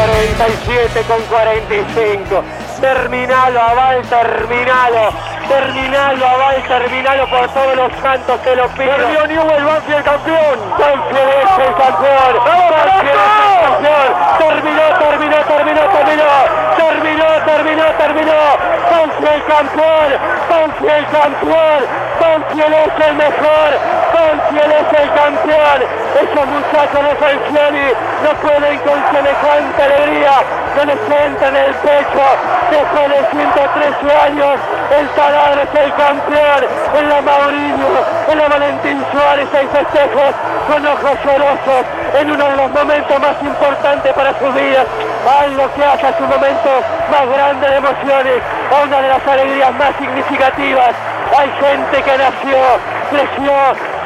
47 con 45. Terminalo, Aval, terminalo. Terminalo, Aval, terminalo por todos los santos que lo pido. Perdió Newell, Banfield campeón. Banfield es el campeón. Banfield es el campeón. Terminó, terminó, terminó, terminó. Terminó, terminó, terminó. Banfield campeón. Banfield campeón. Banfield es el mejor. Banfield es el campeón. Esos muchachos de Falcioni no pueden con semejante alegría que les entra en el pecho después de 113 años. El taladro es el campeón. En la Maurillo, en la Valentín Suárez hay festejos con ojos llorosos en uno de los momentos más importantes para sus vidas. Algo que hace su momento más grande de emociones, a una de las alegrías más significativas. Hay gente que nació, creció,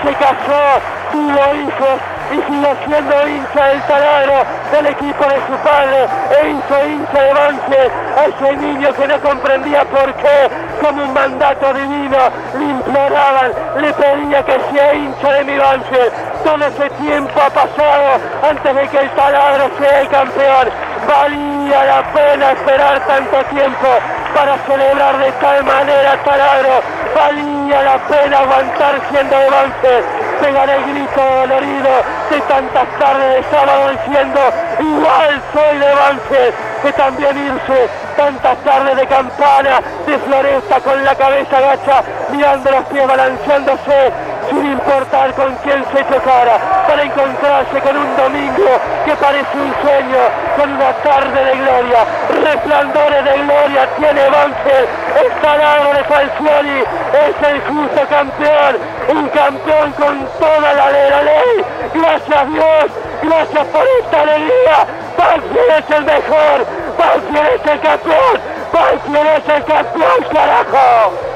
se casó, tuvo hijos y sigue siendo hincha del taladro del equipo de su padre e hizo hincha de Banfield. A ese niño que no comprendía por qué como un mandato divino le imploraban, le pedía que sea hincha de mi Banfield. Todo ese tiempo ha pasado antes de que el taladro sea el campeón. Valía la pena esperar tanto tiempo para celebrar de tal manera taladro valía la pena aguantar siendo de Banfield pegar el grito dolorido de tantas tardes de sábado diciendo igual soy de Banfield que también irse tantas tardes de campana de floresta con la cabeza gacha mirando los pies balanceándose sin importar con quién se chocara para encontrarse con un domingo que parece un sueño con una tarde de gloria resplandores de gloria tiene Banfield el taladro de Falcioni es el justo campeón un campeón con toda la ley, la ley. Gracias Dios, gracias por esta alegría. Banfield es el mejor, Banfield es el campeón, Banfield es el campeón, carajo.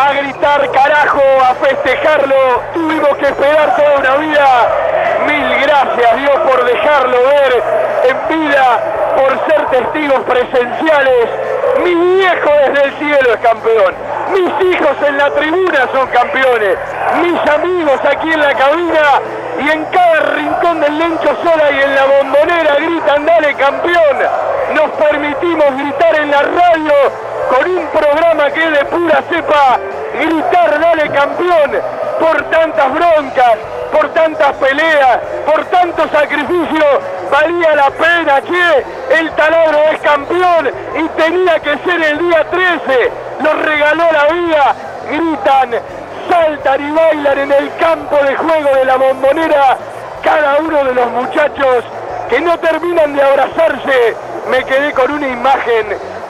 A gritar carajo, a festejarlo, tuvimos que esperar toda una vida. Mil gracias Dios por dejarlo ver en vida, por ser testigos presenciales. Mi viejo desde el cielo es campeón. Mis hijos en la tribuna son campeones. Mis amigos aquí en la cabina y en cada rincón del Lencho Sola y en la bombonera gritan dale campeón. Nos permitimos gritar en la radio con un programa que es de pura cepa. Gritar dale campeón por tantas broncas, por tantas peleas, por tanto sacrificio, valía la pena que el taladro es campeón y tenía que ser el día 13, nos regaló la vida, gritan, saltan y bailan en el campo de juego de la bombonera, cada uno de los muchachos que no terminan de abrazarse, me quedé con una imagen,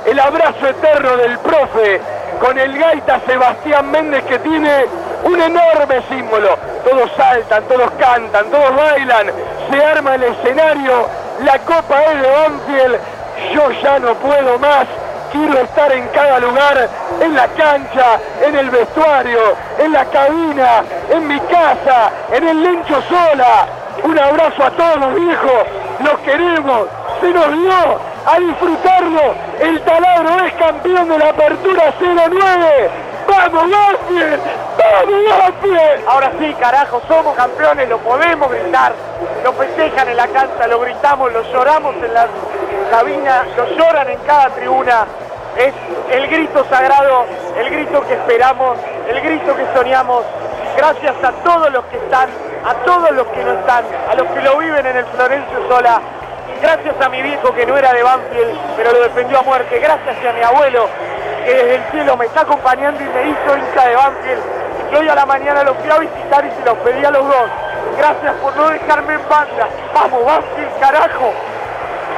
el abrazo eterno del profe, con el gaita Sebastián Méndez que tiene un enorme símbolo. Todos saltan, todos cantan, todos bailan, se arma el escenario, la copa es de Banfield, yo ya no puedo más, quiero estar en cada lugar, en la cancha, en el vestuario, en la cabina, en mi casa, en el lencho sola. Un abrazo a todos los viejos, los queremos, se nos dio a disfrutarlo. El taladro es campeón de la apertura 09. ¡Vamos, Banfield! ¡Vamos, Banfield! Ahora sí, carajo, somos campeones, lo podemos gritar. Lo festejan en la cancha, lo gritamos, lo lloramos en la cabina, lo lloran en cada tribuna. Es el grito sagrado, el grito que esperamos, el grito que soñamos. Gracias a todos los que están, a todos los que no están, a los que lo viven en el Florencio Sola. Gracias a mi viejo que no era de Banfield, pero lo defendió a muerte. Gracias a mi abuelo que desde el cielo me está acompañando y me hizo hincha de Banfield. Y que hoy a la mañana los fui a visitar y se los pedí a los dos. Gracias por no dejarme en banda. Vamos, Banfield, carajo.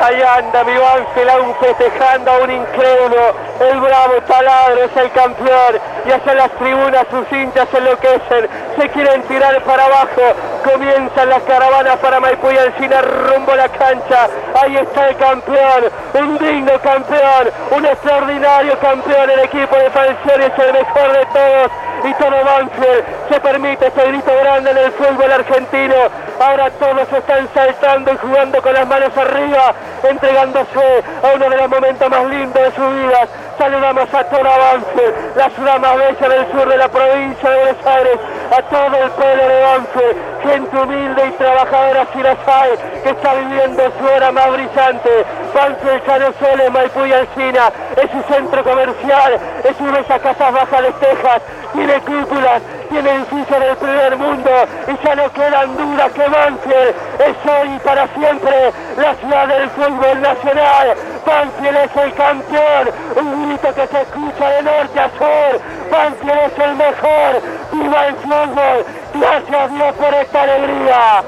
Ahí anda mi Banfield aún festejando a un incrédulo. El bravo taladro es el campeón. Y hacia las tribunas sus hinchas enloquecen. Se quieren tirar para abajo. Comienzan las caravanas para Maipú y Alcina rumbo a la cancha. Ahí está el campeón. Un digno campeón. Un extraordinario campeón. El equipo de Falcioni es el mejor de todos. Y todo Banfield se permite ese grito grande en el fútbol argentino. Ahora todos están saltando y jugando con las manos arriba, entregándose a uno de los momentos más lindos de sus vidas. Saludamos a toda Banfield, la ciudad más del sur de la provincia de Buenos Aires, a todo el pueblo de Banfield, gente humilde y trabajadora hay, que está viviendo su hora más brillante. Banfield ya no solo es Maipú y Alcina, es su centro comercial, es una de esas casas bajas de Texas, tiene cúpulas, tiene edificios del primer mundo y ya no quedan dudas que Banfield es hoy y para siempre la ciudad del fútbol nacional. Banfield es el campeón, un grito que se escucha de norte a sur. Banfield es el mejor, viva el fútbol, gracias Dios por esta alegría.